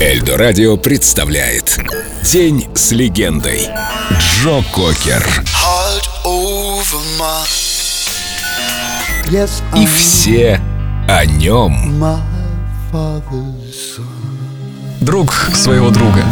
Эльдо Радио представляет День с легендой. Джо Кокер. И все о нем. Друг своего друга.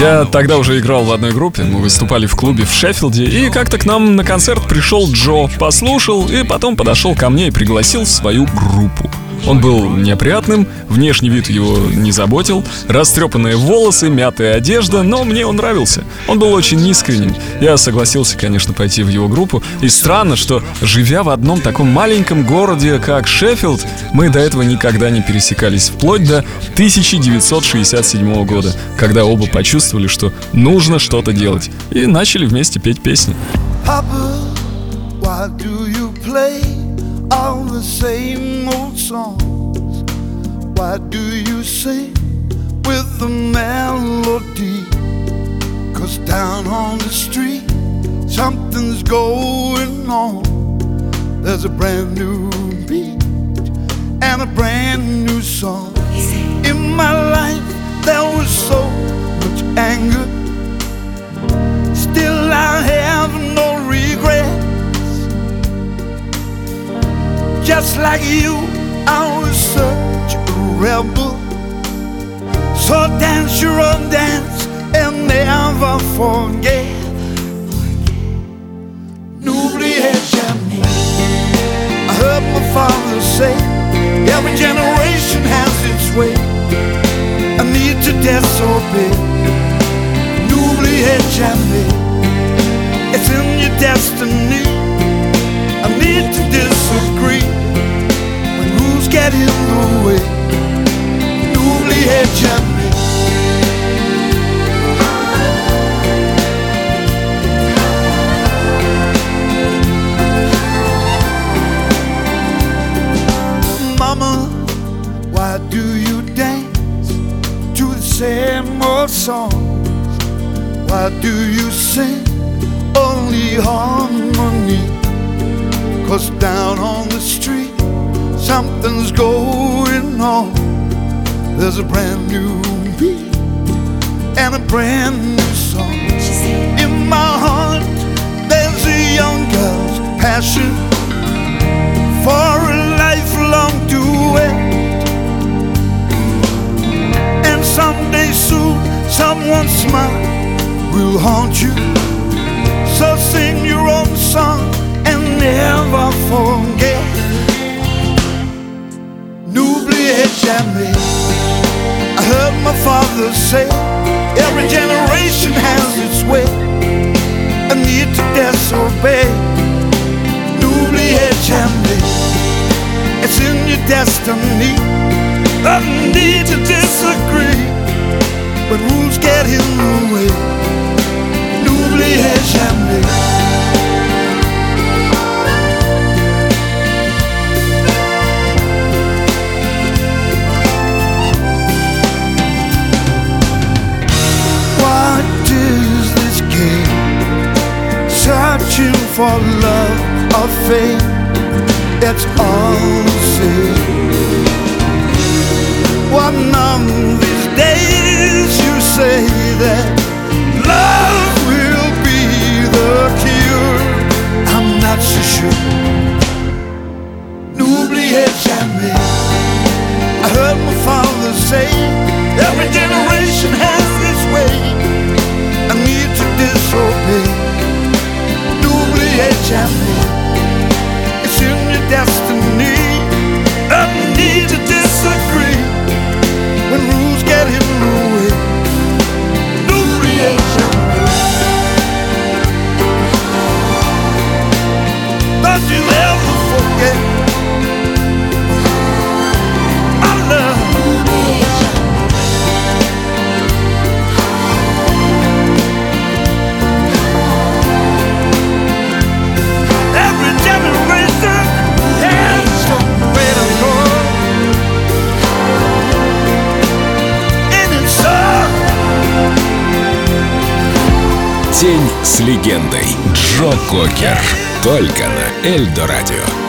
Я тогда уже играл в одной группе, мы выступали в клубе в Шеффилде, и как-то к нам на концерт пришел Джо, послушал и потом подошел ко мне и пригласил в свою группу. Он был неопрятным, внешний вид его не заботил, растрепанные волосы, мятая одежда, но мне он нравился. Он был очень искренним. Я согласился, конечно, пойти в его группу. И странно, что, живя в одном таком маленьком городе, как Шеффилд, мы до этого никогда не пересекались, вплоть до 1967 года, когда оба почувствовали, что нужно что-то делать, и начали вместе петь песни. Papa, why do you play? The same old songs? Why do you sing with the melody? Cause down on the street, something's going on. There's a brand new beat and a brand new song. In my life, there was so much anger. Just like you, I was such a rebel. So dance your own dance and never forget. N'oubliez jamais. I heard my father say, every generation has its way. I need to disobey. N'oubliez jamais. It's in your destiny. Do you dance to the same old songs? Why do you sing only harmony? Cause down on the street something's going on. There's a brand new beat and a brand new song. In my heart, there's a young girl's passion never forget. jamais. I heard my father say, every generation has its way. A need to disobey. N'oubliez jamais. It's in your destiny. A need to disagree. But rules get in the way. N'oubliez jamais. For love or fame, it's all the same. One of that you'll ever forget. I love every generation has a way to go. In its soul. Тень с легендой Джо Кокер. Только на Эльдо Радио.